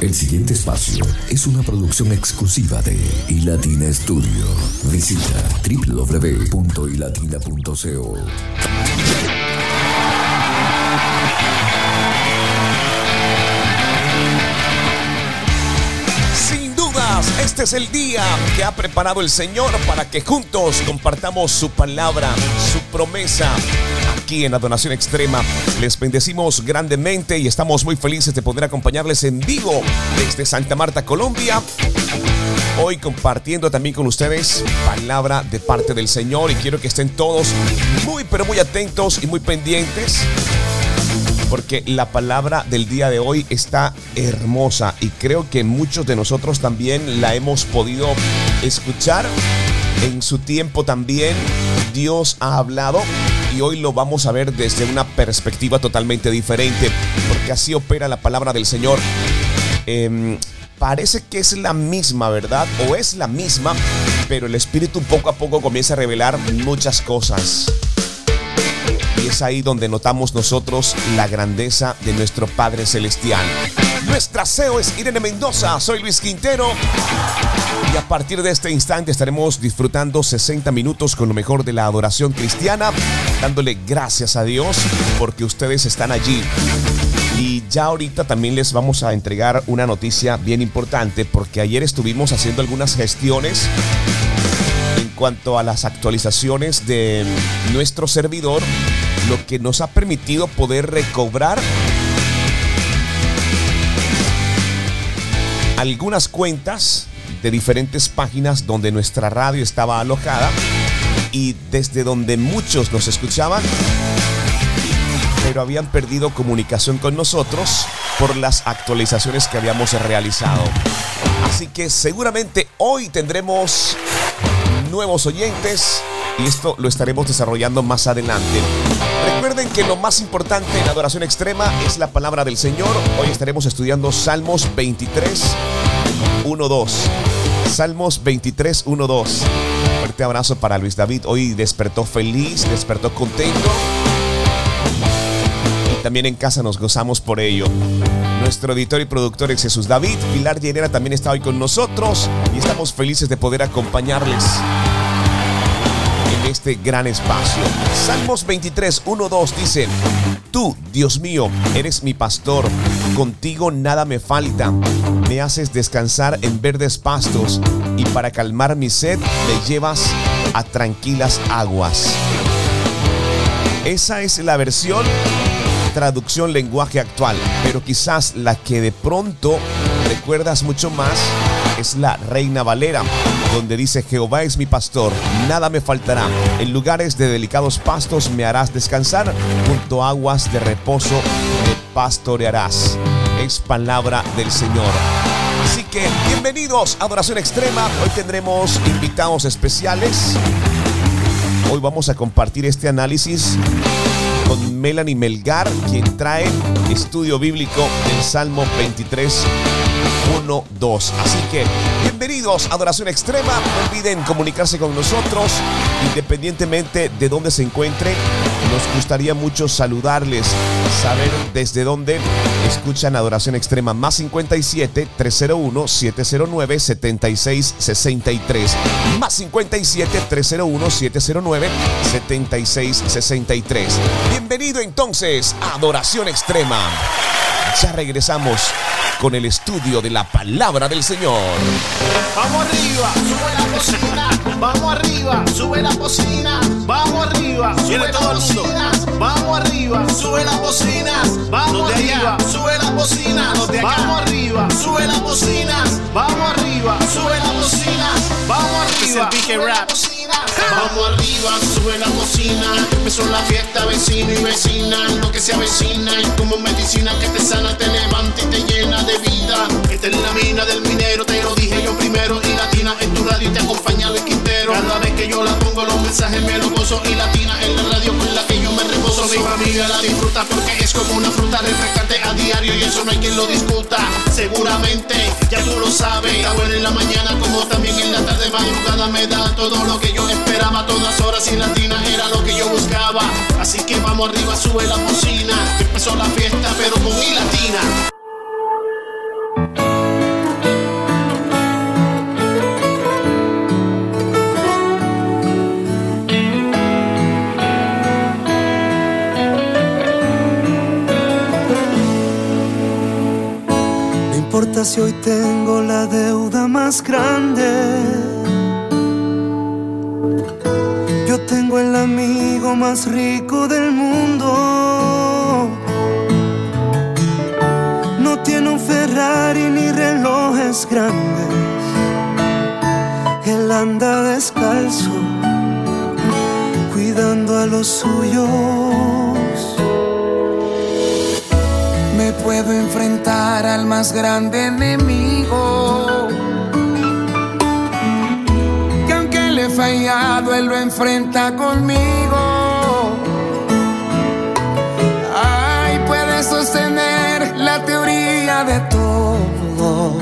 El siguiente espacio es una producción exclusiva de iLatina Studio. Visita www.ilatina.co. Sin dudas, este es el día que ha preparado el Señor para que juntos compartamos su palabra, su promesa. Aquí en Adoración Extrema les bendecimos grandemente y estamos muy felices de poder acompañarles en vivo desde Santa Marta, Colombia. Hoy compartiendo también con ustedes palabra de parte del Señor y quiero que estén todos muy pero muy atentos y muy pendientes porque la palabra del día de hoy está hermosa y creo que muchos de nosotros también la hemos podido escuchar. En su tiempo también Dios ha hablado y hoy lo vamos a ver desde una perspectiva totalmente diferente, porque así opera la palabra del Señor. Em, parece que es la misma, ¿verdad? O es la misma, pero el Espíritu poco a poco comienza a revelar muchas cosas. Y es ahí donde notamos nosotros la grandeza de nuestro Padre Celestial. Nuestra CEO es Irene Mendoza, soy Luis Quintero. Y a partir de este instante estaremos disfrutando 60 minutos con lo mejor de la adoración cristiana, dándole gracias a Dios porque ustedes están allí. Y ya ahorita también les vamos a entregar una noticia bien importante porque ayer estuvimos haciendo algunas gestiones en cuanto a las actualizaciones de nuestro servidor, lo que nos ha permitido poder recobrar algunas cuentas de diferentes páginas donde nuestra radio estaba alojada y desde donde muchos nos escuchaban, pero habían perdido comunicación con nosotros por las actualizaciones que habíamos realizado. Así que seguramente hoy tendremos nuevos oyentes y esto lo estaremos desarrollando más adelante. Recuerden que lo más importante en adoración extrema es la palabra del Señor. Hoy estaremos estudiando Salmos 23, 1, 2. Salmos 23, 1, 2. Fuerte abrazo para Luis David. Hoy despertó feliz, despertó contento. Y también en casa nos gozamos por ello. Nuestro editor y productor es Jesús David. Pilar Llenera también está hoy con nosotros y estamos felices de poder acompañarles en este gran espacio. Salmos 23, 1, 2 dice, Tú, Dios mío, eres mi pastor, contigo nada me falta, me haces descansar en verdes pastos y para calmar mi sed me llevas a tranquilas aguas. Esa es la versión traducción lenguaje actual, pero quizás la que de pronto recuerdas mucho más es la Reina Valera, donde dice Jehová es mi pastor, nada me faltará. En lugares de delicados pastos me harás descansar, junto a aguas de reposo pastorearás. Es palabra del Señor. Así que bienvenidos a Adoración Extrema. Hoy tendremos invitados especiales. Hoy vamos a compartir este análisis con Melanie Melgar, quien trae estudio bíblico del Salmo 23. 1, 2. Así que bienvenidos a Adoración Extrema. No olviden comunicarse con nosotros independientemente de dónde se encuentre. Nos gustaría mucho saludarles, saber desde dónde escuchan Adoración Extrema. Más 57 301 709 76 63. Más 57 301 709 76 63. Bienvenido entonces a Adoración Extrema. Ya regresamos con el estudio de la palabra del Señor. Vamos arriba, sube la bocina. Vamos arriba, sube la bocina. Vamos arriba, sube la todo el mundo. bocina. Vamos arriba, sube la bocina. Vamos arriba, allá. sube la bocina. Los de acá. Vamos arriba, sube la bocina. Vamos arriba, sube la bocina. Vamos Este arriba, sube la Rap. Vamos arriba, sube la bocina. Empezó la fiesta, vecino y vecina. Lo que se avecina es como medicina que te sana, te levanta y te llena de vida. Esta es la mina del minero, te lo dije yo primero. Y latina en tu radio y te acompaña Luis Quintero. Cada vez que yo la pongo, los mensajes me lo gozo. Y latina en la radio con la que yo me reposo. Mi familia la disfruta porque es como una fruta refrescante a diario. Y eso no hay quien lo discuta. Seguramente, ya tú lo sabes. Está bueno en la mañana como también en la tarde madrugada. Me da todo lo que yo esperaba. Todas horas y latina era lo que yo buscaba. Así que vamos arriba, sube la cocina. Empezó la fiesta, pero con mi latina. si hoy tengo la deuda más grande. Yo tengo el amigo más rico del mundo. No tiene un Ferrari ni relojes grandes. Él anda descalzo, cuidando a los suyos. puedo enfrentar al más grande enemigo. Fallado, él lo enfrenta conmigo. Ay, puede sostener la teoría de todo.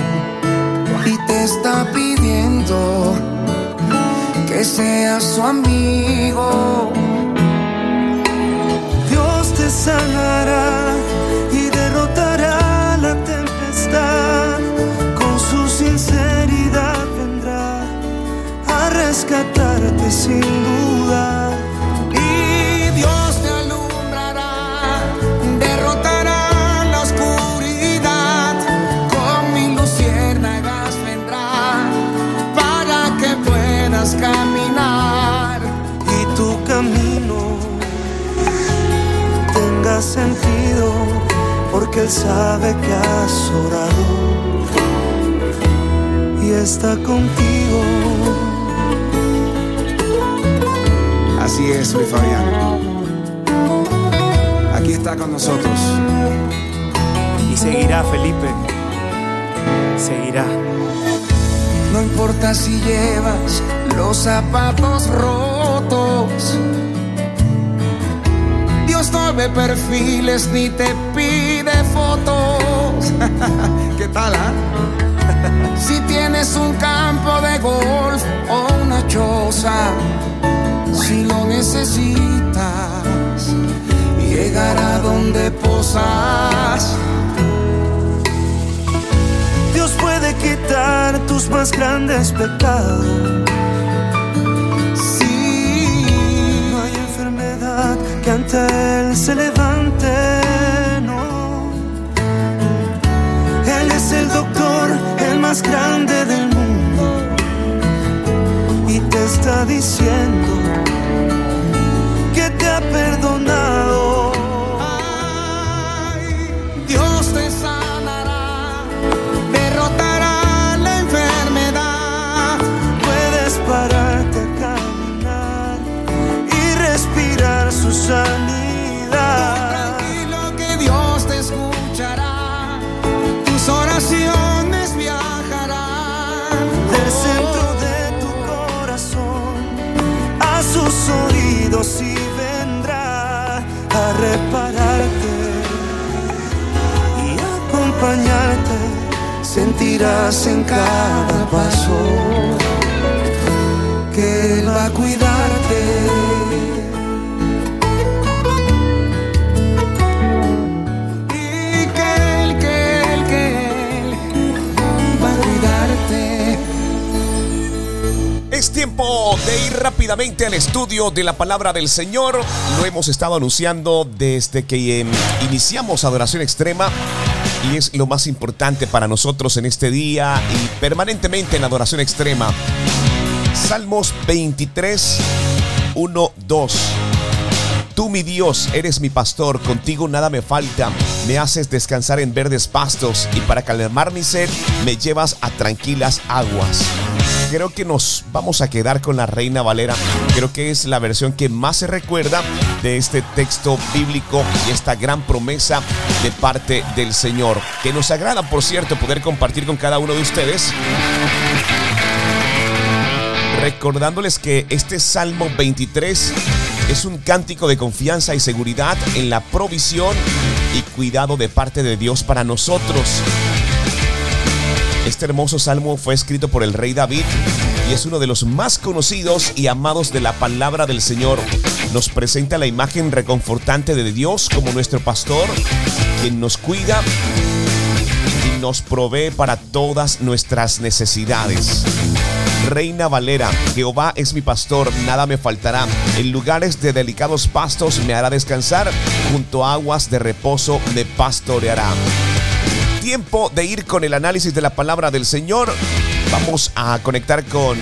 Y te está pidiendo que seas su amigo. Dios te sanará con su sinceridad vendrá sin duda. Y Dios te alumbrará, derrotará la oscuridad, con mi luciérnagas vendrá para que puedas caminar y tu camino tenga sentido porque Él sabe que has orado y está contigo. Así es, Luis Fabián. Aquí está con nosotros. Y seguirá, Felipe. Seguirá. No importa si llevas los zapatos rotos Dios no ve perfiles ni te pide fotos. ¿Qué tal, ah? si tienes un campo de golf o una choza, necesitas, llegará donde posas. Dios puede quitar tus más grandes pecados que ante Él se levante, no. Él es el doctor, el más grande del mundo, y te está diciendo repararte y acompañarte. Sentirás en cada paso que Él va a cuidarte. Rápidamente al estudio de la palabra del Señor. Lo hemos estado anunciando desde que em, iniciamos Adoración Extrema y es lo más importante para nosotros en este día y permanentemente en Adoración Extrema. Salmos 23, 1, 2. Tú mi Dios, eres mi pastor, contigo nada me falta, me haces descansar en verdes pastos y para calmar mi sed me llevas a tranquilas aguas creo que nos vamos a quedar con la Reina Valera. Creo que es la versión que más se recuerda de este texto bíblico y esta gran promesa de parte del Señor. Que nos agrada, por cierto, poder compartir con cada uno de ustedes. Recordándoles que este Salmo 23 es un cántico de confianza y seguridad en la provisión y cuidado de parte de Dios para nosotros. Este hermoso salmo fue escrito por el rey David y es uno de los más conocidos y amados de la palabra del Señor. Nos presenta la imagen reconfortante de Dios como nuestro pastor, quien nos cuida y nos provee para todas nuestras necesidades. Reina Valera, Jehová es mi pastor, nada me faltará. En lugares de delicados pastos me hará descansar, junto a aguas de reposo me pastoreará. Tiempo de ir con el análisis de la palabra del Señor. Vamos a conectar con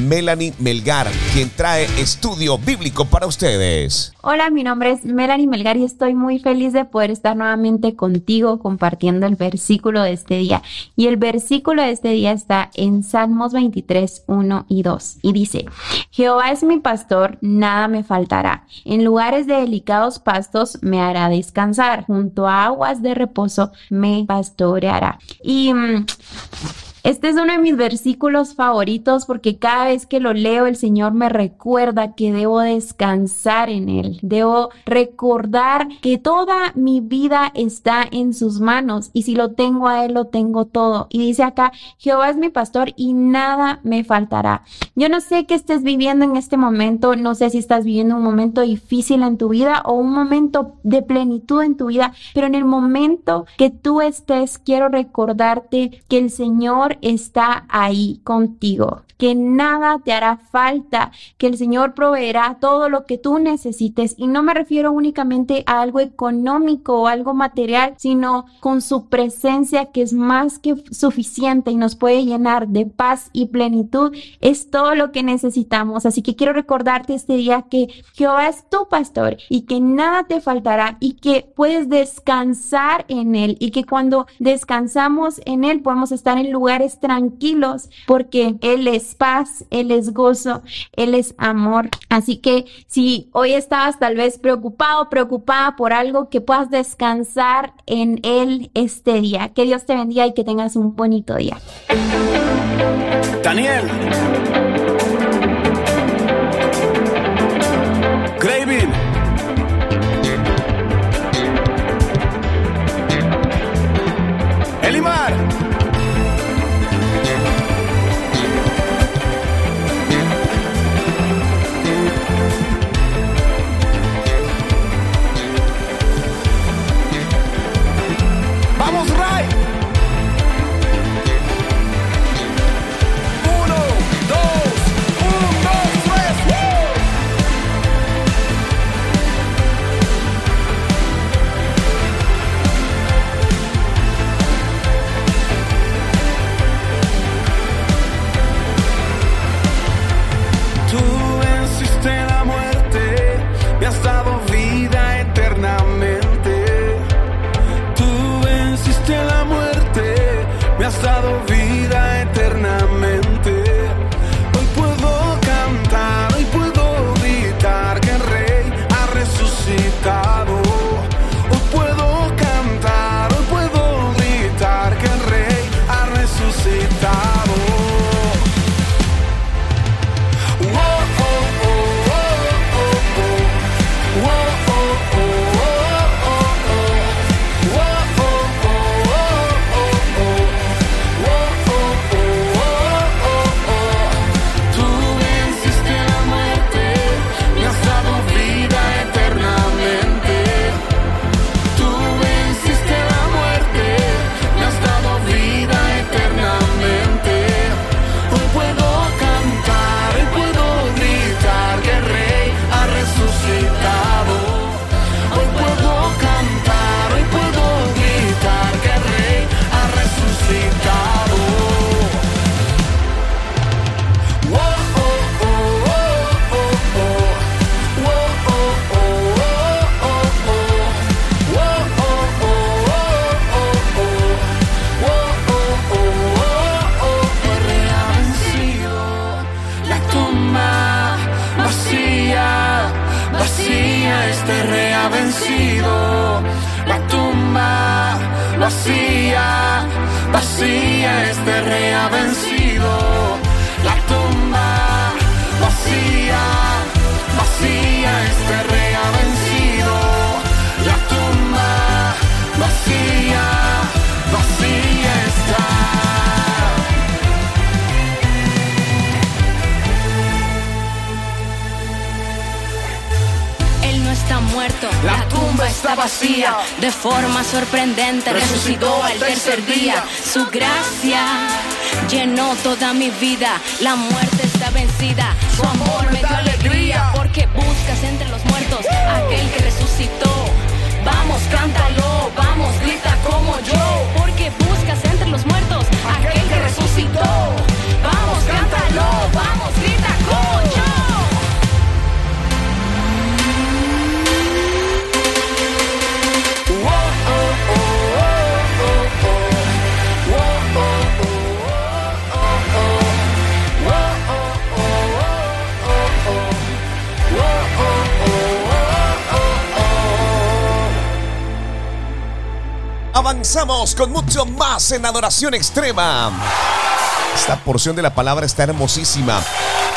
Melanie Melgar, quien trae estudio bíblico para ustedes. Hola, mi nombre es Melanie Melgar y estoy muy feliz de poder estar nuevamente contigo compartiendo el versículo de este día. Y el versículo de este día está en Salmos 23, 1 y 2. Y dice, Jehová es mi pastor, nada me faltará. En lugares de delicados pastos me hará descansar. Junto a aguas de reposo me pastoreará. Y... Mm, este es uno de mis versículos favoritos porque cada vez que lo leo el Señor me recuerda que debo descansar en Él. Debo recordar que toda mi vida está en sus manos y si lo tengo a Él lo tengo todo. Y dice acá, Jehová es mi pastor y nada me faltará. Yo no sé qué estés viviendo en este momento, no sé si estás viviendo un momento difícil en tu vida o un momento de plenitud en tu vida, pero en el momento que tú estés, quiero recordarte que el Señor está ahí contigo, que nada te hará falta, que el Señor proveerá todo lo que tú necesites. Y no me refiero únicamente a algo económico o algo material, sino con su presencia que es más que suficiente y nos puede llenar de paz y plenitud. Es todo lo que necesitamos. Así que quiero recordarte este día que Jehová es tu pastor y que nada te faltará y que puedes descansar en Él y que cuando descansamos en Él podemos estar en lugares tranquilos porque Él es paz, Él es gozo, Él es amor. Así que si hoy estabas tal vez preocupado, preocupada por algo, que puedas descansar en Él este día. Que Dios te bendiga y que tengas un bonito día. Daniel. Gravin. Vacía. De forma sorprendente resucitó al tercer día. Su gracia llenó toda mi vida. La muerte está vencida. Su amor me dio alegría. Porque buscas entre los muertos aquel que resucitó. Vamos, cántalo, vamos, grita como yo. Porque buscas entre los muertos aquel que resucitó. Vamos, cántalo, vamos, grita Avanzamos con mucho más en adoración extrema. Esta porción de la palabra está hermosísima.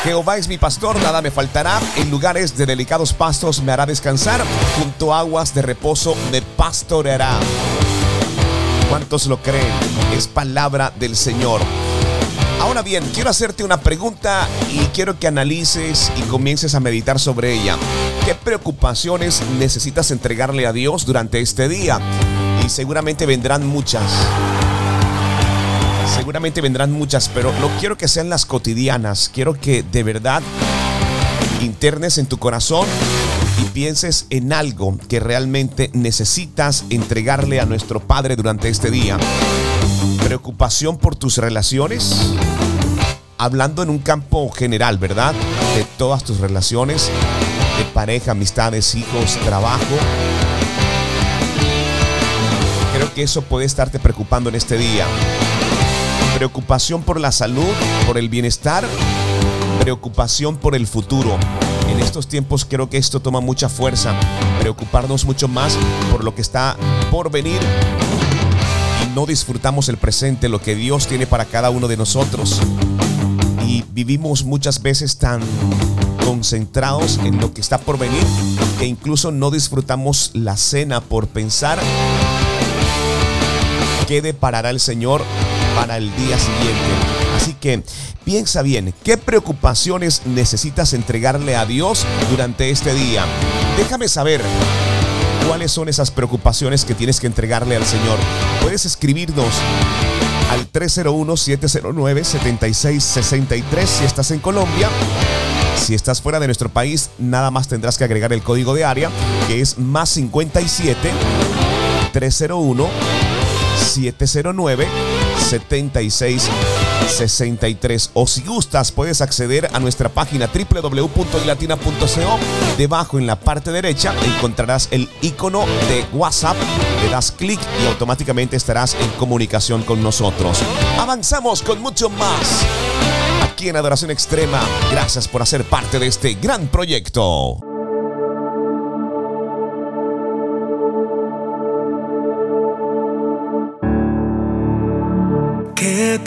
Jehová es mi pastor, nada me faltará. En lugares de delicados pastos me hará descansar. Junto a aguas de reposo me pastoreará. ¿Cuántos lo creen? Es palabra del Señor. Ahora bien, quiero hacerte una pregunta y quiero que analices y comiences a meditar sobre ella. ¿Qué preocupaciones necesitas entregarle a Dios durante este día? Seguramente vendrán muchas. Seguramente vendrán muchas, pero no quiero que sean las cotidianas. Quiero que de verdad internes en tu corazón y pienses en algo que realmente necesitas entregarle a nuestro Padre durante este día. Preocupación por tus relaciones. Hablando en un campo general, ¿verdad? De todas tus relaciones, de pareja, amistades, hijos, trabajo. Eso puede estarte preocupando en este día. Preocupación por la salud, por el bienestar, preocupación por el futuro. En estos tiempos creo que esto toma mucha fuerza. Preocuparnos mucho más por lo que está por venir y no disfrutamos el presente, lo que Dios tiene para cada uno de nosotros. Y vivimos muchas veces tan concentrados en lo que está por venir que incluso no disfrutamos la cena por pensar qué deparará el Señor para el día siguiente. Así que piensa bien, ¿qué preocupaciones necesitas entregarle a Dios durante este día? Déjame saber cuáles son esas preocupaciones que tienes que entregarle al Señor. Puedes escribirnos al 301-709-7663 si estás en Colombia. Si estás fuera de nuestro país, nada más tendrás que agregar el código de área, que es más 57 301 709 7663 o si gustas puedes acceder a nuestra página www.ilatina.co debajo en la parte derecha encontrarás el icono de WhatsApp. Le das clic y automáticamente estarás en comunicación con nosotros. Avanzamos con mucho más. Aquí en Adoración Extrema gracias por hacer parte de este gran proyecto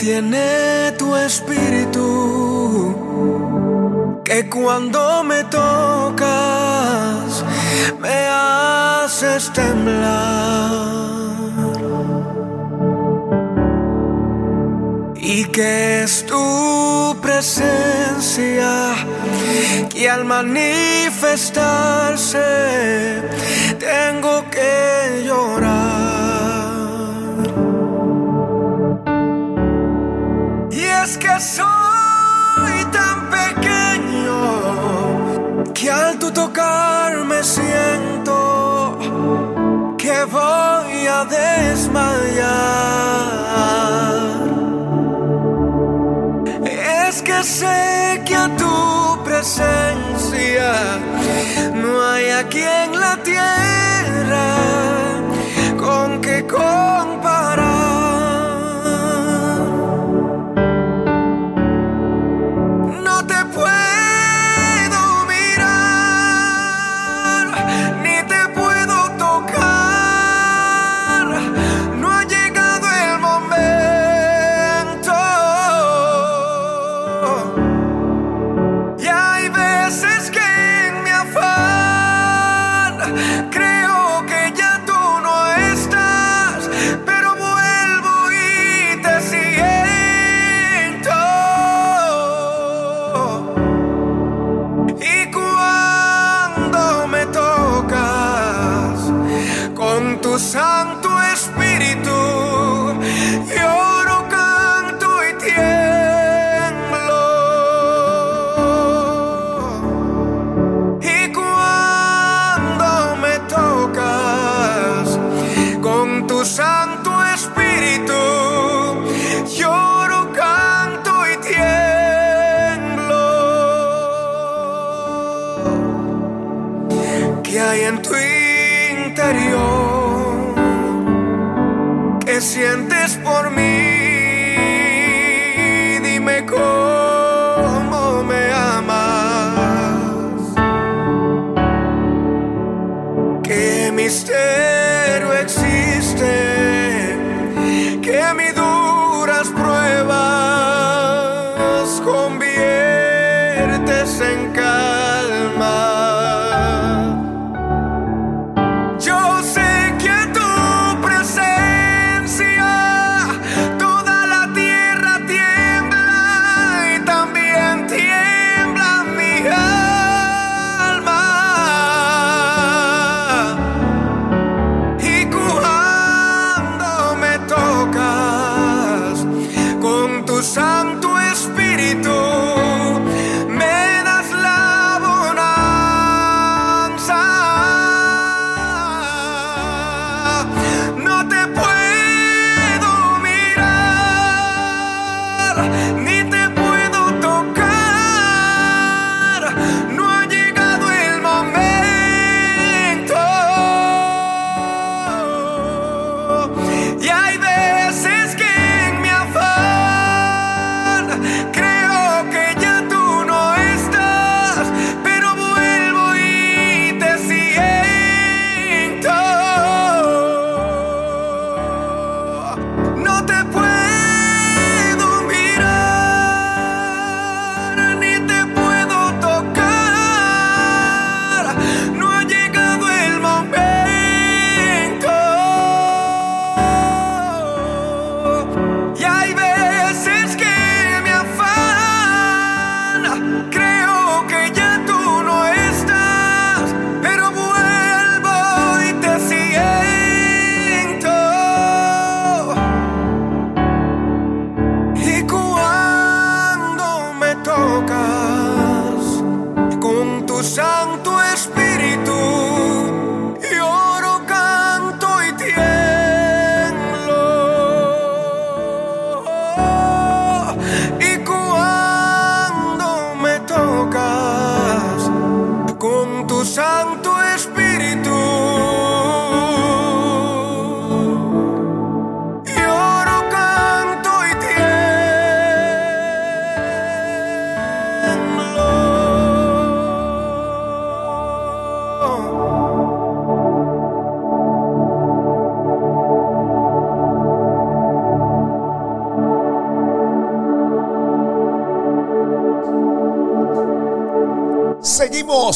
tiene tu espíritu? Que cuando me tocas me haces temblar. Y que es tu presencia que al manifestarse tengo que llorar. Es que soy tan pequeño que al tu tocar me siento que voy a desmayar. Es que sé que a tu presencia no hay aquí en la tierra con que comparar.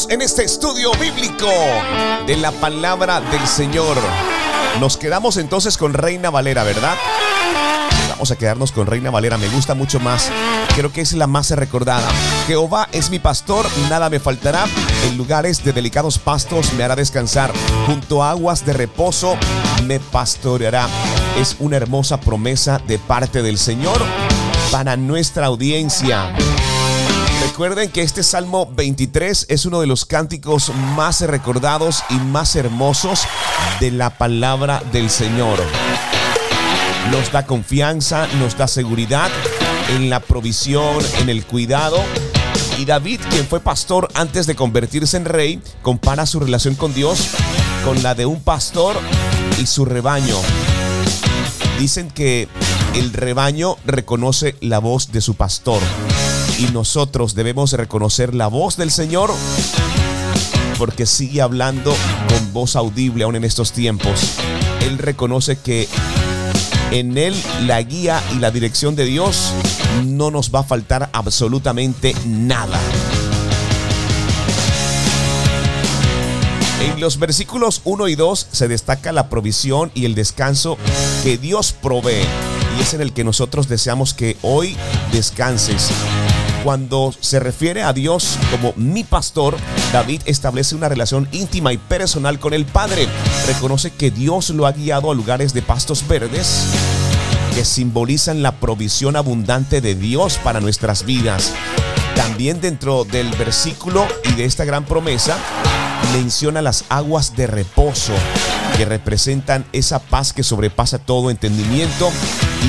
En este estudio bíblico de la palabra del Señor. Nos quedamos entonces con Reina Valera, ¿verdad? Vamos a quedarnos con Reina Valera, me gusta mucho más. Creo que es la más recordada. Jehová es mi pastor, nada me faltará. En lugares de delicados pastos me hará descansar. Junto a aguas de reposo me pastoreará. Es una hermosa promesa de parte del Señor para nuestra audiencia. Recuerden que este Salmo 23 es uno de los cánticos más recordados y más hermosos de la palabra del Señor. Nos da confianza, nos da seguridad en la provisión, en el cuidado. Y David, quien fue pastor antes de convertirse en rey, compara su relación con Dios con la de un pastor y su rebaño. Dicen que el rebaño reconoce la voz de su pastor y nosotros debemos reconocer la voz del Señor porque sigue hablando con voz audible aún en estos tiempos. Él reconoce que en Él la guía y la dirección de Dios no nos va a faltar absolutamente nada. En los versículos 1 y 2 se destaca la provisión y el descanso que Dios provee. Y es en el que nosotros deseamos que hoy descanses. Cuando se refiere a Dios como mi pastor, David establece una relación íntima y personal con el Padre. Reconoce que Dios lo ha guiado a lugares de pastos verdes que simbolizan la provisión abundante de Dios para nuestras vidas. También dentro del versículo y de esta gran promesa menciona las aguas de reposo. que representan esa paz que sobrepasa todo entendimiento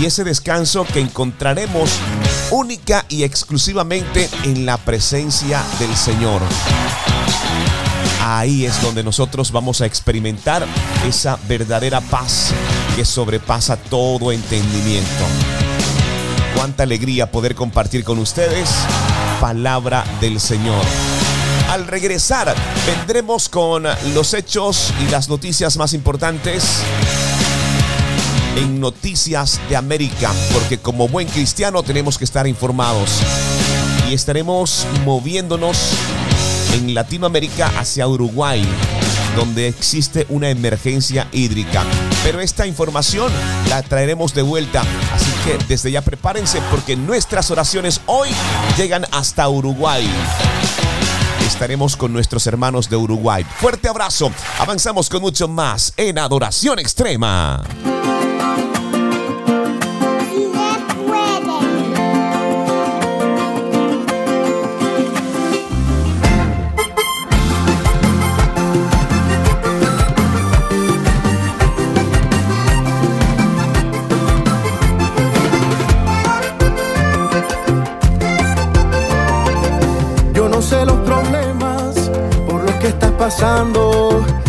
y ese descanso que encontraremos única y exclusivamente en la presencia del Señor. Ahí es donde nosotros vamos a experimentar esa verdadera paz que sobrepasa todo entendimiento. Cuánta alegría poder compartir con ustedes palabra del Señor. Al regresar, vendremos con los hechos y las noticias más importantes en Noticias de América, porque como buen cristiano tenemos que estar informados. Y estaremos moviéndonos en Latinoamérica hacia Uruguay, donde existe una emergencia hídrica. Pero esta información la traeremos de vuelta, así que desde ya prepárense porque nuestras oraciones hoy llegan hasta Uruguay estaremos con nuestros hermanos de Uruguay. Fuerte abrazo. Avanzamos con mucho más en Adoración Extrema.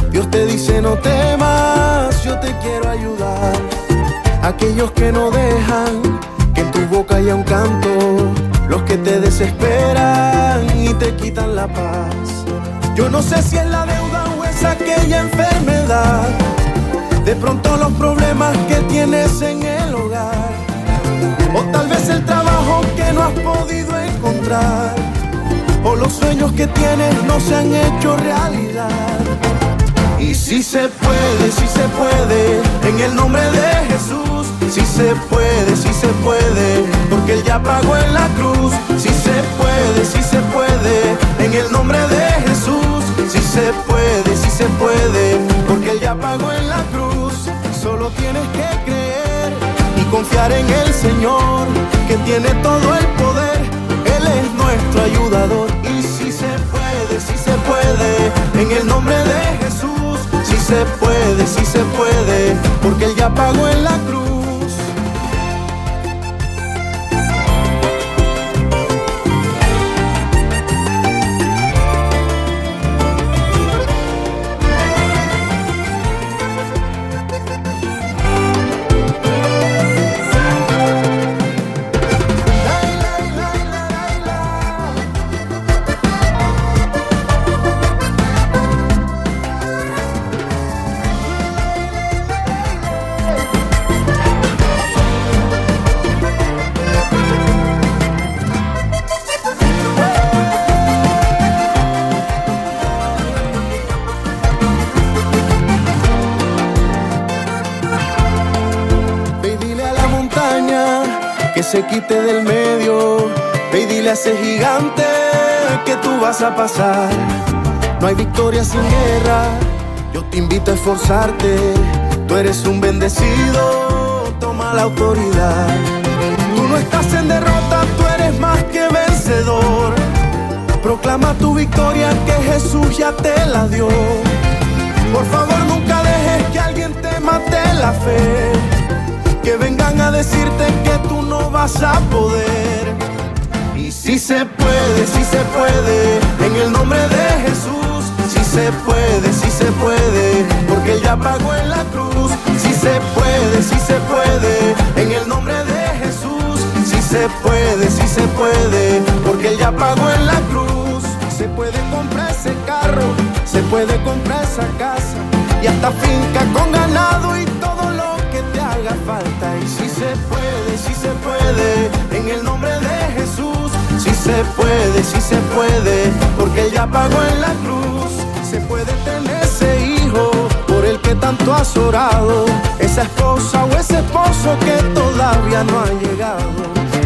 Dios te dice no temas, yo te quiero ayudar. Aquellos que no dejan que en tu boca haya un canto, los que te desesperan y te quitan la paz. Yo no sé si es la deuda o es aquella enfermedad. De pronto los problemas que tienes en el hogar. O tal vez el trabajo que no has podido encontrar o los sueños que tienes no se han hecho realidad. Y si se puede, si se puede, en el nombre de Jesús. Si se puede, si se puede, porque Él ya pagó en la cruz. Si se puede, si se puede, en el nombre de Jesús. Si se puede, si se puede, porque Él ya pagó en la cruz. Solo tienes que creer y confiar en el Señor, que tiene todo el poder. Y si se puede, si se puede, en el nombre de Jesús. Si se puede, si se puede, porque Él ya pagó en la cruz. Se quite del medio. Ve y dile a ese gigante que tú vas a pasar. No hay victoria sin guerra. Yo te invito a esforzarte. Tú eres un bendecido. Toma la autoridad. Tú no estás en derrota, tú eres más que vencedor. Proclama tu victoria que Jesús ya te la dio. Por favor, nunca dejes que alguien te mate la fe que vengan a decirte que tú no vas a poder. Y si se puede, si se puede, en el nombre de Jesús. Si se puede, si se puede, porque Él ya pagó en la cruz. Si se puede, si se puede, en el nombre de Jesús. Si se puede, si se puede, porque Él ya pagó en la cruz. Se puede comprar ese carro, se puede comprar esa casa y hasta finca con ganado y todo lo que te haga falta. Y si se puede, en el nombre de Jesús. Si se puede, si se puede, porque Él ya pagó en la cruz. Se puede tener ese hijo por el que tanto has orado. Esa esposa o ese esposo que todavía no ha llegado.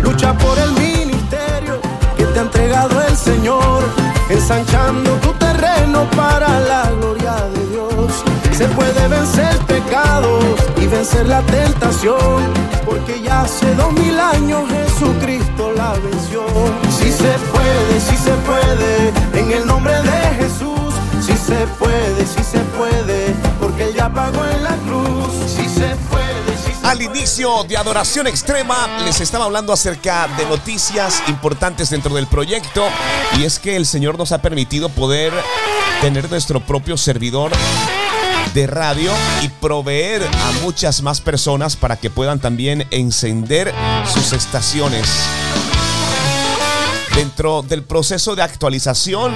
Lucha por el ministerio que te ha entregado el Señor, ensanchando tu terreno para la gloria de Dios. Se puede vencer pecados y vencer la tentación, porque ya hace dos mil años Jesucristo la venció. Si se puede, si se puede, en el nombre de Jesús. Si se puede, si se puede, porque ya ya pagó en la cruz. Si se puede, si Al inicio de Adoración Extrema les estaba hablando acerca de noticias importantes dentro del proyecto y es que el Señor nos ha permitido poder tener nuestro propio servidor de radio y proveer a muchas más personas para que puedan también encender sus estaciones. Dentro del proceso de actualización,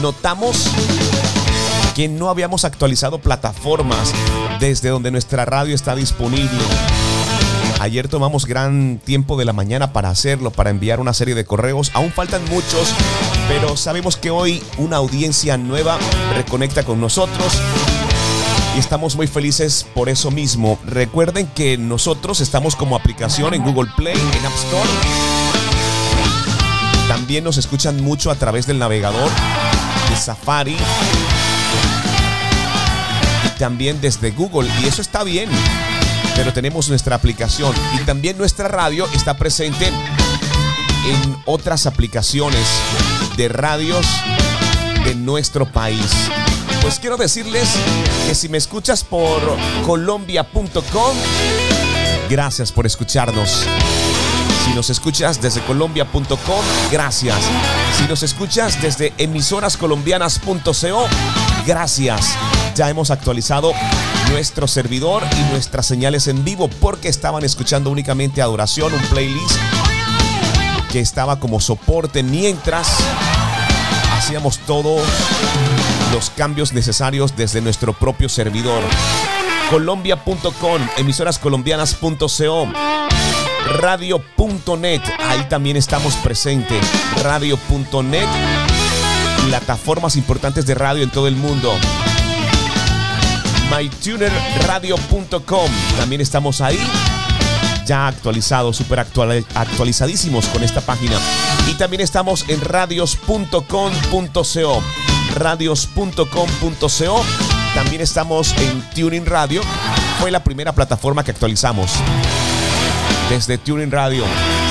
notamos que no habíamos actualizado plataformas desde donde nuestra radio está disponible. Ayer tomamos gran tiempo de la mañana para hacerlo, para enviar una serie de correos. Aún faltan muchos, pero sabemos que hoy una audiencia nueva reconecta con nosotros y estamos muy felices por eso mismo. Recuerden que nosotros estamos como aplicación en Google Play, en App Store. También nos escuchan mucho a través del navegador de Safari también desde Google y eso está bien. Pero tenemos nuestra aplicación y también nuestra radio está presente en otras aplicaciones de radios de nuestro país. Pues quiero decirles que si me escuchas por colombia.com, gracias por escucharnos. Si nos escuchas desde colombia.com, gracias. Si nos escuchas desde emisorascolombianas.co, gracias. Ya hemos actualizado nuestro servidor y nuestras señales en vivo porque estaban escuchando únicamente adoración, un playlist que estaba como soporte mientras hacíamos todos los cambios necesarios desde nuestro propio servidor. Colombia.com, emisorascolombianas.co, radio.net, ahí también estamos presentes. Radio.net, plataformas importantes de radio en todo el mundo. MyTunerRadio.com, también estamos ahí ya actualizados, súper actual, actualizadísimos con esta página. Y también estamos en radios.com.co. Radios.com.co. También estamos en Tuning Radio. Fue la primera plataforma que actualizamos. Desde Tuning Radio.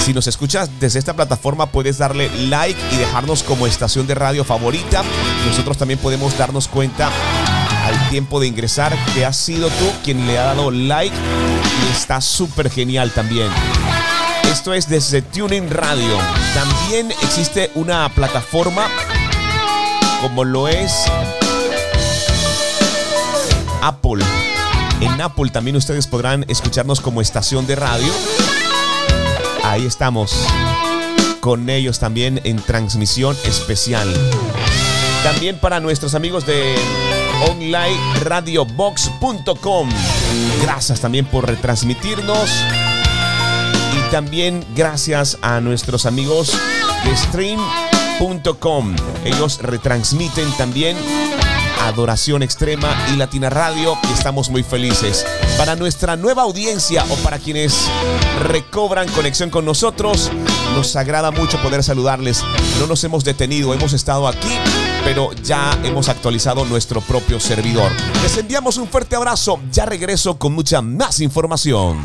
Si nos escuchas desde esta plataforma puedes darle like y dejarnos como estación de radio favorita. Nosotros también podemos darnos cuenta al tiempo de ingresar que has sido tú quien le ha dado like y está súper genial también. Esto es desde Tuning Radio. También existe una plataforma como lo es Apple. En Apple también ustedes podrán escucharnos como estación de radio. Ahí estamos con ellos también en transmisión especial. También para nuestros amigos de onlineradiobox.com. Gracias también por retransmitirnos. Y también gracias a nuestros amigos de stream.com. Ellos retransmiten también Adoración Extrema y Latina Radio y estamos muy felices. Para nuestra nueva audiencia o para quienes recobran conexión con nosotros, nos agrada mucho poder saludarles. No nos hemos detenido, hemos estado aquí, pero ya hemos actualizado nuestro propio servidor. Les enviamos un fuerte abrazo. Ya regreso con mucha más información.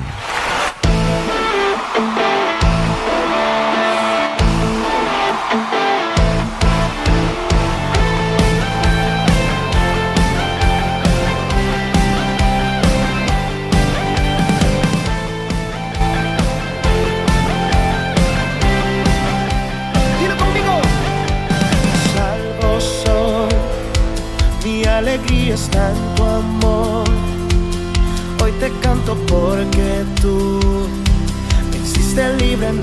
Está tu amor. Hoy te canto porque tú me hiciste libre en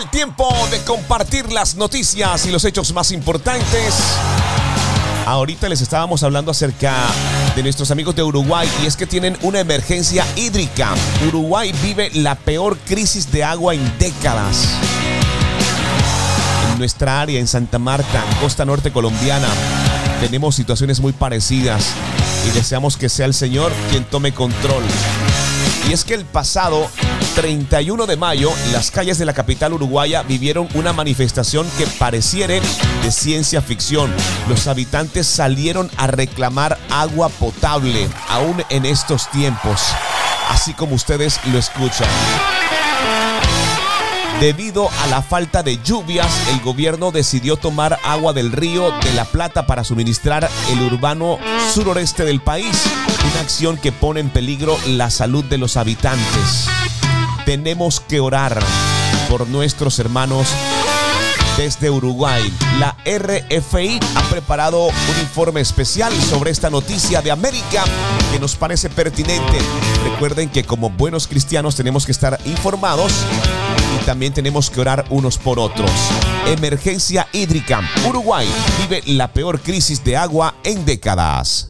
el tiempo de compartir las noticias y los hechos más importantes. Ahorita les estábamos hablando acerca de nuestros amigos de Uruguay y es que tienen una emergencia hídrica. Uruguay vive la peor crisis de agua en décadas. En nuestra área, en Santa Marta, costa norte colombiana, tenemos situaciones muy parecidas y deseamos que sea el Señor quien tome control. Y es que el pasado 31 de mayo, las calles de la capital uruguaya vivieron una manifestación que pareciera de ciencia ficción. Los habitantes salieron a reclamar agua potable, aún en estos tiempos, así como ustedes lo escuchan. Debido a la falta de lluvias, el gobierno decidió tomar agua del río de la Plata para suministrar el urbano suroreste del país, una acción que pone en peligro la salud de los habitantes. Tenemos que orar por nuestros hermanos desde Uruguay. La RFI ha preparado un informe especial sobre esta noticia de América que nos parece pertinente. Recuerden que como buenos cristianos tenemos que estar informados y también tenemos que orar unos por otros. Emergencia hídrica. Uruguay vive la peor crisis de agua en décadas.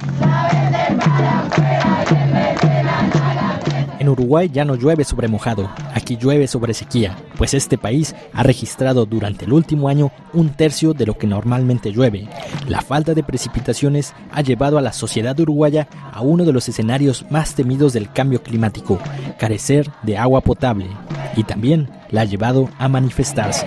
Uruguay ya no llueve sobre mojado, aquí llueve sobre sequía, pues este país ha registrado durante el último año un tercio de lo que normalmente llueve. La falta de precipitaciones ha llevado a la sociedad uruguaya a uno de los escenarios más temidos del cambio climático, carecer de agua potable, y también la ha llevado a manifestarse.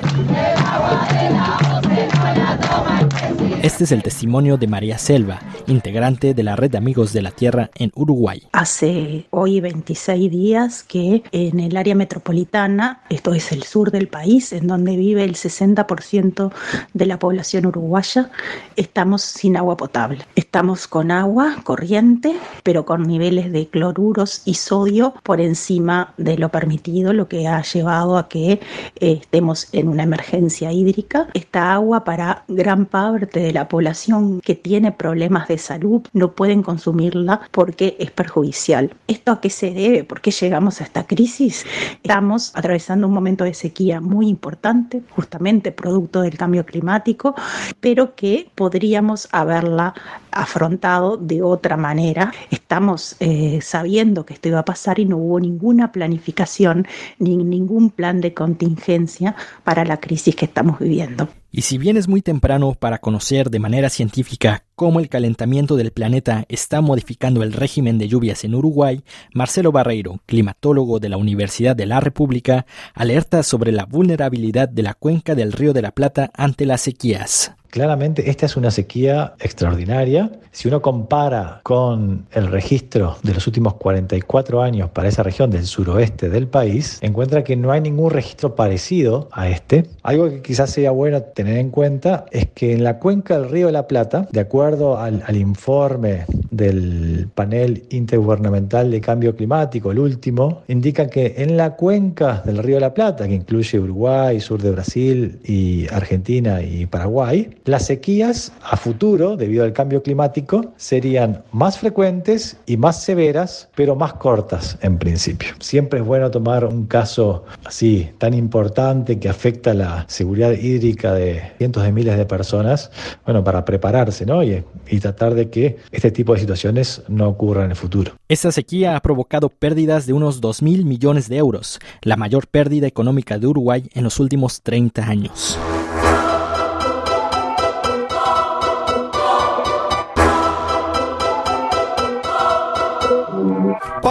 Este es el testimonio de María Selva, integrante de la Red de Amigos de la Tierra en Uruguay. Hace hoy 26 días que en el área metropolitana, esto es el sur del país, en donde vive el 60% de la población uruguaya, estamos sin agua potable. Estamos con agua corriente, pero con niveles de cloruros y sodio por encima de lo permitido, lo que ha llevado a que eh, estemos en una emergencia hídrica. Esta agua para gran parte de la población que tiene problemas de salud no pueden consumirla porque es perjudicial. ¿Esto a qué se debe? ¿Por qué llegamos a esta crisis? Estamos atravesando un momento de sequía muy importante, justamente producto del cambio climático, pero que podríamos haberla afrontado de otra manera. Estamos eh, sabiendo que esto iba a pasar y no hubo ninguna planificación ni ningún plan de contingencia para la crisis que estamos viviendo. Y si bien es muy temprano para conocer de manera científica cómo el calentamiento del planeta está modificando el régimen de lluvias en Uruguay, Marcelo Barreiro, climatólogo de la Universidad de la República, alerta sobre la vulnerabilidad de la cuenca del Río de la Plata ante las sequías. Claramente esta es una sequía extraordinaria. Si uno compara con el registro de los últimos 44 años para esa región del suroeste del país, encuentra que no hay ningún registro parecido a este. Algo que quizás sea bueno tener en cuenta es que en la cuenca del río de la Plata, de acuerdo al, al informe del panel intergubernamental de cambio climático, el último, indica que en la cuenca del río de la Plata, que incluye Uruguay, sur de Brasil y Argentina y Paraguay, las sequías a futuro, debido al cambio climático, serían más frecuentes y más severas, pero más cortas en principio. Siempre es bueno tomar un caso así tan importante que afecta la seguridad hídrica de cientos de miles de personas, bueno, para prepararse, ¿no? Y, tratar de que este tipo de situaciones no ocurran en el futuro. Esta sequía ha provocado pérdidas de unos 2 mil millones de euros, la mayor pérdida económica de Uruguay en los últimos 30 años.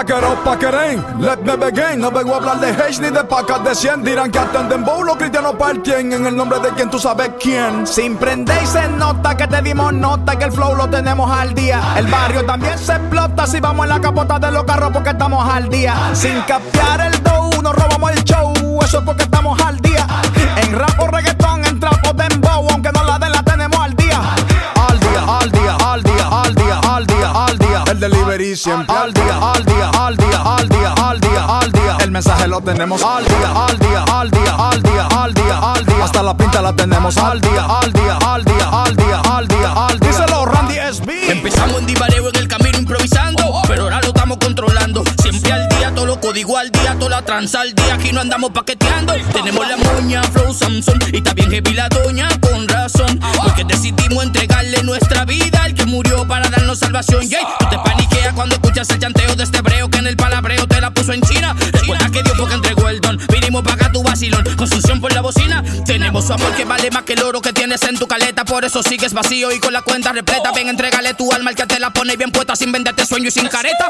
Paquero, paquerén, let me begin. No vengo a hablar de H ni de pacas de 100 Dirán que atenden bow los cristianos partien En el nombre de quien tú sabes quién. Sin prender y se nota que te dimos nota Que el flow lo tenemos al día. El barrio también se explota Si vamos en la capota de los carros porque estamos al día. Sin capear el dough, nos robamos el show. Eso es porque estamos al día. En rap o reggaetón, en trap o dembow Aunque no la den, la tenemos al día. Al día, al día, al día, al día, al día, al día. El delivery siempre al día, al día, al día, al día, al día, al día El mensaje lo tenemos al día, al día, al día, al día, al día, al día Hasta la pinta la tenemos al día, al día, al día, al día, al día, al día Díselo Randy SB Empezamos en divareo en el camino improvisando, pero ahora lo estamos controlando. Siempre al día, todo lo código al día, toda la tranza al día, aquí no andamos paqueteando. Tenemos la moña, Flow Samson, y está bien heavy la doña, con razón. Porque decidimos entregarle nuestra vida al que murió para darnos salvación. Yeah, tú te cuando escuchas el chanteo de este hebreo que en el palabreo te la puso en China. Recuerda que Dios fue que entregó el don, vinimos para tu vacilón, construcción por la bocina. Tenemos su amor que vale más que el oro que tienes en tu caleta, por eso sigues vacío y con la cuenta repleta. Ven, entrégale tu alma al que te la pone bien puesta, sin venderte sueño y sin careta.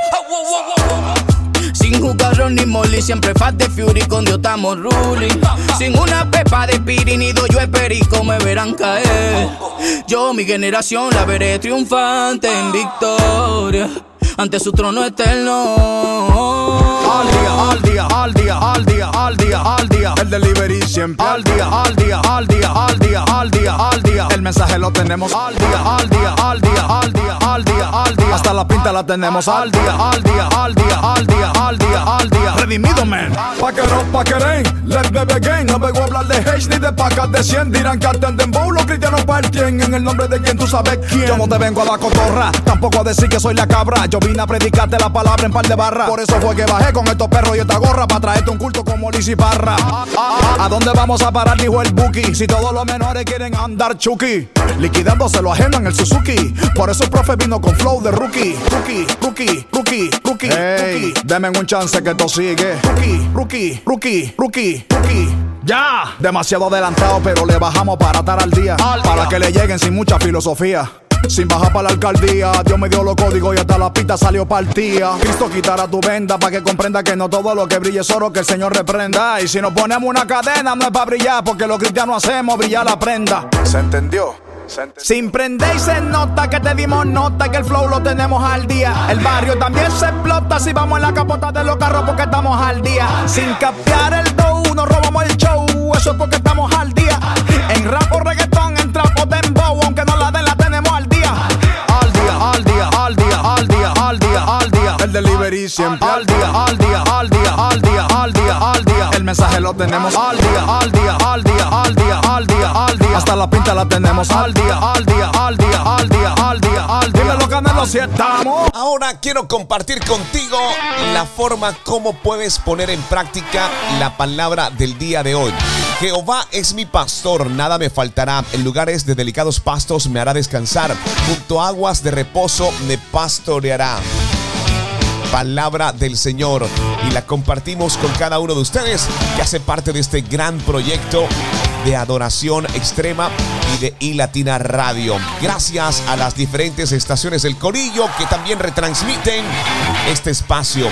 Sin jugador ni molly, siempre fat de Fury, con Dios estamos ruling. Sin una pepa de piri ni yo el perico me verán caer. Yo, mi generación, la veré triunfante en victoria. Ante su trono eterno. Al día, al día, al día, al día, al día, al día. El delivery siempre al día, al día, al día, al día, al día, al día. El mensaje lo tenemos al día, al día, al día, al día, al día, al día. Hasta la pinta la tenemos al día, al día, al día, al día, al día, al día. Redimido, man. Paquero, paquerén, let me begin. No vengo a hablar de H ni de pacas de 100. Dirán que atenden bow los cristianos partien. En el nombre de quien tú sabes quién. Yo no te vengo a dar cotorra, tampoco a decir que soy la cabra. Vine a predicarte la palabra en par de barras. Por eso fue que bajé con estos perros y esta gorra para traerte un culto como Lizzy Parra. ¿A dónde vamos a parar? Dijo el Buki. Si todos los menores quieren andar chuki, liquidándose lo ajeno en el Suzuki. Por eso el profe vino con flow de rookie. Rookie, rookie, rookie, rookie. Hey, denme un chance que esto sigue. Rookie, rookie, rookie, rookie, rookie. Ya, demasiado adelantado, pero le bajamos para estar al día. Para que le lleguen sin mucha filosofía. Sin bajar para la alcaldía, Dios me dio los códigos y hasta la pista salió partida. Cristo quitará tu venda para que comprenda que no todo lo que brille es oro, que el Señor reprenda. Y si nos ponemos una cadena, no es para brillar, porque los cristianos hacemos brillar la prenda. ¿Se entendió? Sin prender y se nota que te dimos nota que el flow lo tenemos al día. El barrio también se explota si vamos en la capota de los carros porque estamos al día. Sin capear el dough, nos robamos el show, eso es porque estamos al día. Siempre al día, al día, al día, al día, al día, al día. El mensaje lo tenemos al día, al día, al día, al día, al día, al día. Hasta la pinta la tenemos al día, al día, al día, al día, al día, al día. Dímelo, Canelo, si estamos. Ahora quiero compartir contigo la forma como puedes poner en práctica la palabra del día de hoy. Jehová es mi pastor, nada me faltará. En lugares de delicados pastos me hará descansar. Junto a aguas de reposo me pastoreará. Palabra del Señor y la compartimos con cada uno de ustedes que hace parte de este gran proyecto de adoración extrema y de iLatina Radio. Gracias a las diferentes estaciones del Corillo que también retransmiten este espacio.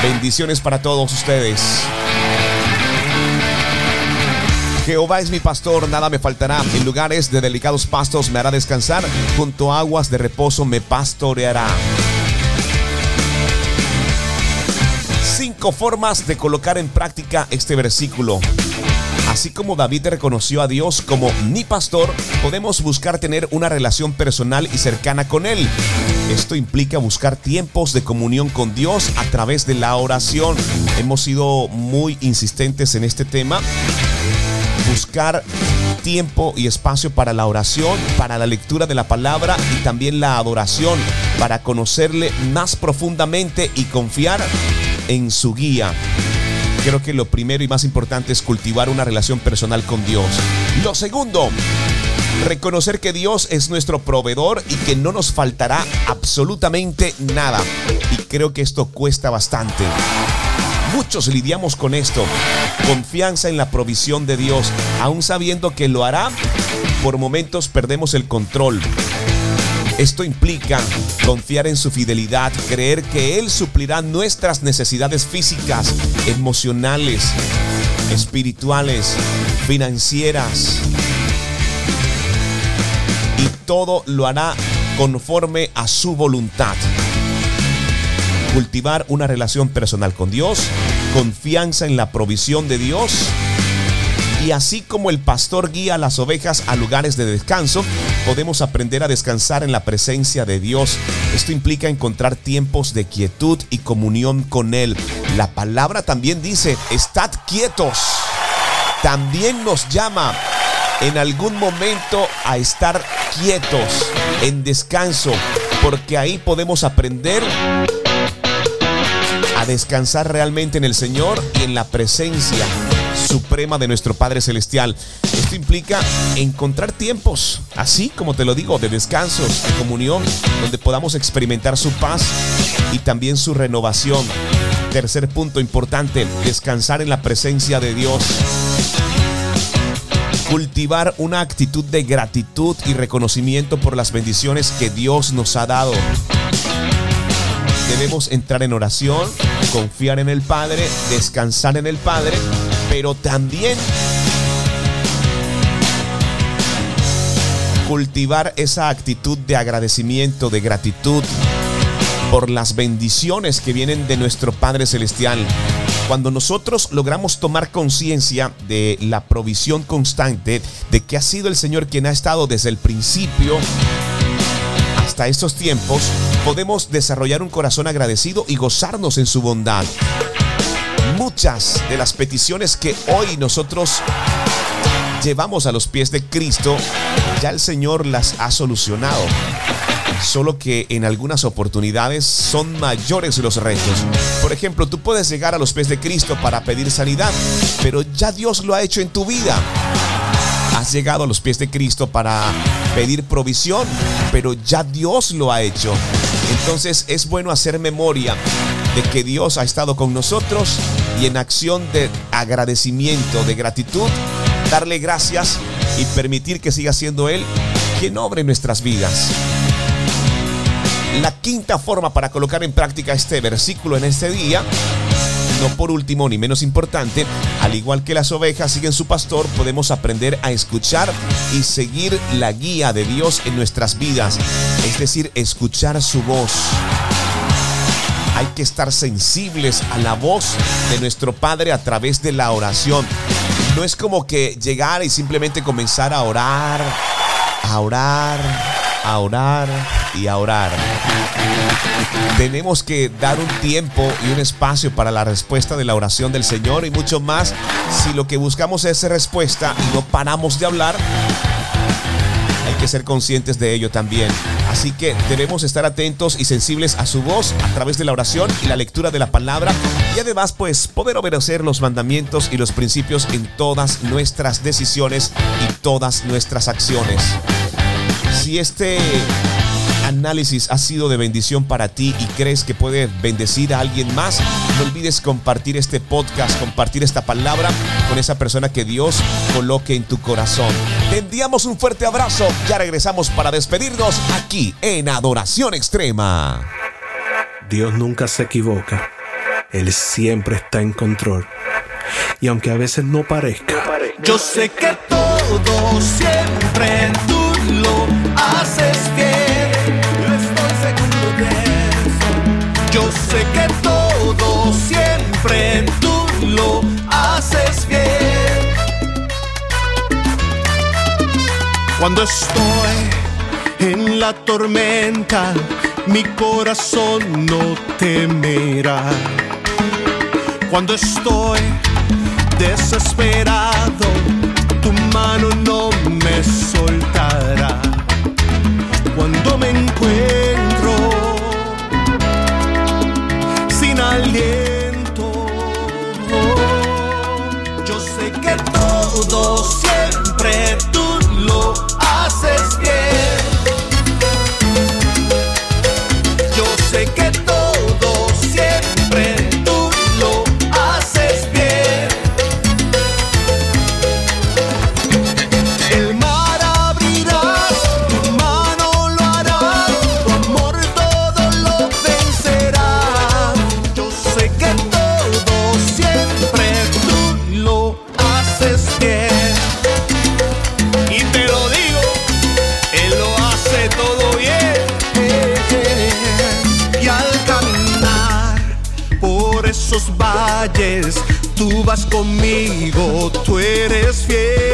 Bendiciones para todos ustedes. Jehová es mi pastor, nada me faltará. En lugares de delicados pastos me hará descansar. Junto a aguas de reposo me pastoreará. Cinco formas de colocar en práctica este versículo. Así como David reconoció a Dios como mi pastor, podemos buscar tener una relación personal y cercana con Él. Esto implica buscar tiempos de comunión con Dios a través de la oración. Hemos sido muy insistentes en este tema. Buscar tiempo y espacio para la oración, para la lectura de la palabra y también la adoración, para conocerle más profundamente y confiar en su guía. Creo que lo primero y más importante es cultivar una relación personal con Dios. Lo segundo, reconocer que Dios es nuestro proveedor y que no nos faltará absolutamente nada. Y creo que esto cuesta bastante. Muchos lidiamos con esto. Confianza en la provisión de Dios, aun sabiendo que lo hará, por momentos perdemos el control. Esto implica confiar en su fidelidad, creer que Él suplirá nuestras necesidades físicas, emocionales, espirituales, financieras. Y todo lo hará conforme a su voluntad. Cultivar una relación personal con Dios, confianza en la provisión de Dios y así como el pastor guía las ovejas a lugares de descanso, podemos aprender a descansar en la presencia de Dios. Esto implica encontrar tiempos de quietud y comunión con Él. La palabra también dice, estad quietos. También nos llama en algún momento a estar quietos, en descanso, porque ahí podemos aprender a descansar realmente en el Señor y en la presencia suprema de nuestro Padre Celestial. Esto implica encontrar tiempos, así como te lo digo, de descansos, de comunión, donde podamos experimentar su paz y también su renovación. Tercer punto importante, descansar en la presencia de Dios. Cultivar una actitud de gratitud y reconocimiento por las bendiciones que Dios nos ha dado. Debemos entrar en oración, confiar en el Padre, descansar en el Padre, pero también cultivar esa actitud de agradecimiento, de gratitud por las bendiciones que vienen de nuestro Padre Celestial. Cuando nosotros logramos tomar conciencia de la provisión constante, de que ha sido el Señor quien ha estado desde el principio hasta estos tiempos, podemos desarrollar un corazón agradecido y gozarnos en su bondad. Muchas de las peticiones que hoy nosotros llevamos a los pies de Cristo, ya el Señor las ha solucionado. Solo que en algunas oportunidades son mayores los retos. Por ejemplo, tú puedes llegar a los pies de Cristo para pedir sanidad, pero ya Dios lo ha hecho en tu vida. Has llegado a los pies de Cristo para pedir provisión, pero ya Dios lo ha hecho. Entonces es bueno hacer memoria de que Dios ha estado con nosotros y en acción de agradecimiento, de gratitud, darle gracias y permitir que siga siendo Él quien obre nuestras vidas. La quinta forma para colocar en práctica este versículo en este día, no por último ni menos importante, al igual que las ovejas siguen su pastor, podemos aprender a escuchar y seguir la guía de Dios en nuestras vidas, es decir, escuchar su voz. Hay que estar sensibles a la voz de nuestro Padre a través de la oración. No es como que llegar y simplemente comenzar a orar, a orar, a orar y a orar. Tenemos que dar un tiempo y un espacio para la respuesta de la oración del Señor y mucho más si lo que buscamos es respuesta y no paramos de hablar. Hay que ser conscientes de ello también. Así que debemos estar atentos y sensibles a su voz a través de la oración y la lectura de la palabra y además pues poder obedecer los mandamientos y los principios en todas nuestras decisiones y todas nuestras acciones. Si este análisis ha sido de bendición para ti y crees que puede bendecir a alguien más, no olvides compartir este podcast, compartir esta palabra con esa persona que Dios coloque en tu corazón. Te enviamos un fuerte abrazo. Ya regresamos para despedirnos aquí en Adoración Extrema. Dios nunca se equivoca. Él siempre está en control. Y aunque a veces no parezca, Yo sé que todo siempre tú lo haces bien. Siempre tú lo haces bien. Cuando estoy en la tormenta, mi corazón no temerá. Cuando estoy desesperado, tu mano no me soltará. Cuando me encuentro todo vas conmigo, tú eres fiel,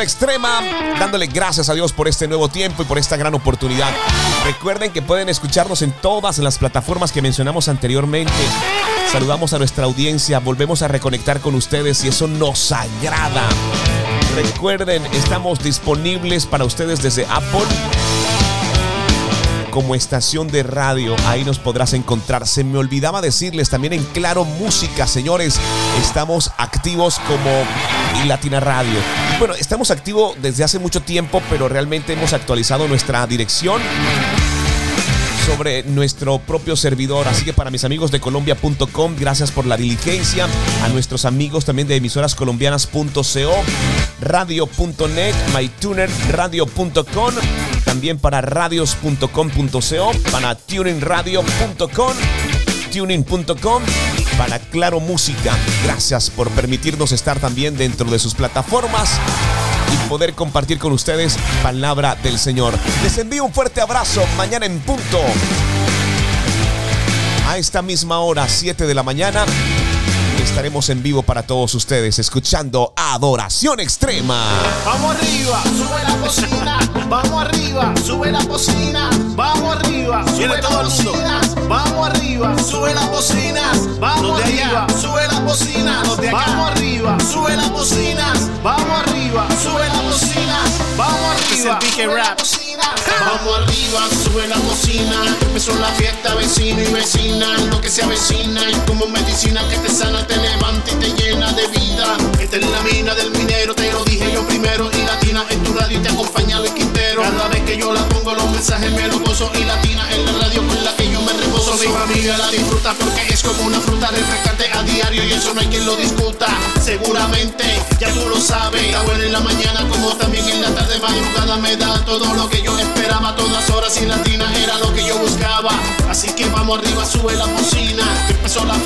Extrema, dándole gracias a Dios por este nuevo tiempo y por esta gran oportunidad. Recuerden que pueden escucharnos en todas las plataformas que mencionamos anteriormente. Saludamos a nuestra audiencia, volvemos a reconectar con ustedes y eso nos agrada. Recuerden, estamos disponibles para ustedes desde Apple como estación de radio. Ahí nos podrás encontrar. Se me olvidaba decirles también en Claro Música, señores. Estamos activos como Latina Radio. Bueno, estamos activos desde hace mucho tiempo, pero realmente hemos actualizado nuestra dirección sobre nuestro propio servidor. Así que para mis amigos de colombia.com, gracias por la diligencia. A nuestros amigos también de emisorascolombianas.co, radio.net, mytuner, radio.com. También para radios.com.co, para tuningradio.com, tuning.com, para Claro Música. Gracias por permitirnos estar también dentro de sus plataformas y poder compartir con ustedes palabra del Señor. Les envío un fuerte abrazo mañana en punto. A esta misma hora, 7 de la mañana, estaremos en vivo para todos ustedes escuchando Adoración Extrema. Vamos arriba, sube la cocina. Vamos arriba, sube la cocina. Vamos arriba, sube todo el mundo. bocinas. Vamos arriba, sube las bocinas. Vamos arriba, sube las bocinas. Vamos arriba, sube las bocinas. Vamos arriba, sube las bocinas. Vamos Este es el arriba, sube las Rap. bocinas. Vamos arriba, sube la bocina. Empezó la fiesta, vecino y vecina. Lo que se avecina y como medicina que te sana, te levanta y te llena de vida. Esta es la mina del minero, te lo dije yo primero. Y latina en tu radio te acompaña Luis Quintero. Cada vez que yo la pongo, los mensajes me los gozo. Y latina en la radio con la que yo me reposo. Mi familia la disfruta porque es como una fruta refrescante a diario. Y eso no hay quien lo discuta. Seguramente, ya tú lo sabes. Está buena en la mañana como también en la tarde. Madrugada me da todo lo que yo esperaba. Todas horas y latina era lo que yo buscaba. Así que vamos arriba, sube la bocina. Empezó la